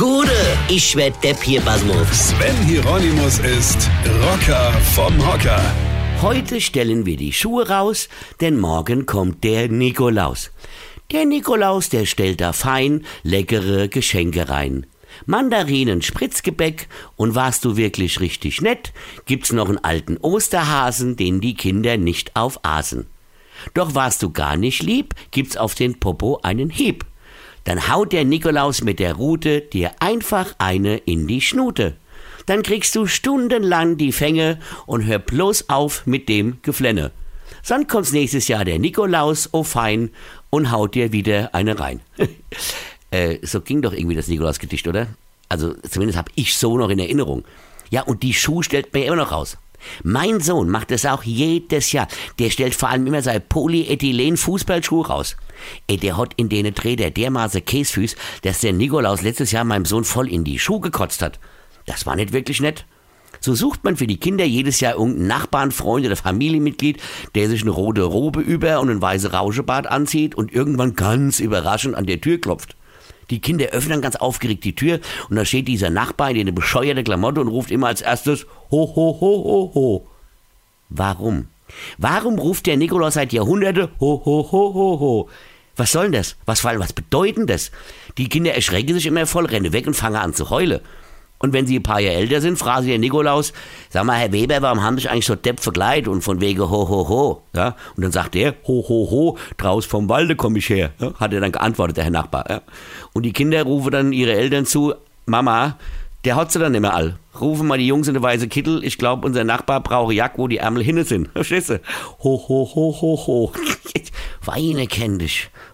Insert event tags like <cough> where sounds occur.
Gude, ich werd Depp hier, Basmus. Sven Hieronymus ist Rocker vom Hocker. Heute stellen wir die Schuhe raus, denn morgen kommt der Nikolaus. Der Nikolaus, der stellt da fein leckere Geschenke rein. Mandarinen, Spritzgebäck und warst du wirklich richtig nett, gibt's noch einen alten Osterhasen, den die Kinder nicht aufaßen. Doch warst du gar nicht lieb, gibt's auf den Popo einen Hieb. Dann haut der Nikolaus mit der Rute dir einfach eine in die Schnute. Dann kriegst du stundenlang die Fänge und hör bloß auf mit dem Geflenne. Dann kommt's nächstes Jahr der Nikolaus, oh fein, und haut dir wieder eine rein. <laughs> äh, so ging doch irgendwie das Nikolausgedicht, oder? Also zumindest habe ich so noch in Erinnerung. Ja, und die Schuh stellt mir immer noch raus. Mein Sohn macht das auch jedes Jahr. Der stellt vor allem immer seine Polyethylen-Fußballschuhe raus. Ey, der hat in denen Träder dermaßen Käsfüß, dass der Nikolaus letztes Jahr meinem Sohn voll in die Schuhe gekotzt hat. Das war nicht wirklich nett. So sucht man für die Kinder jedes Jahr irgendeinen Nachbarn, Freund oder Familienmitglied, der sich eine rote Robe über und ein weißes Rauschebart anzieht und irgendwann ganz überraschend an der Tür klopft. Die Kinder öffnen ganz aufgeregt die Tür und da steht dieser Nachbar in eine bescheuerte Klamotte und ruft immer als erstes Ho, ho, ho, ho, ho. Warum? Warum ruft der Nikolaus seit Jahrhunderten Ho, ho, ho, ho, ho? Was soll denn das? Was, was bedeutet das? Die Kinder erschrecken sich immer voll, rennen weg und fangen an zu heulen. Und wenn sie ein paar Jahre älter sind, fragen sie den Nikolaus, sag mal, Herr Weber, warum haben Sie eigentlich so depp verkleidet und von wegen ho, ho, ho? Ja? Und dann sagt er, ho, ho, ho, draus vom Walde komme ich her. Ja? Hat er dann geantwortet, der Herr Nachbar. Ja? Und die Kinder rufen dann ihre Eltern zu, Mama, der hat sie dann immer all. Rufen mal die Jungs in eine weiße Kittel. Ich glaube, unser Nachbar braucht Jack, wo die Ärmel hinne sind. <laughs> Verstehst du? Ho, ho, ho, ho, ho. <laughs> Weine kenn dich.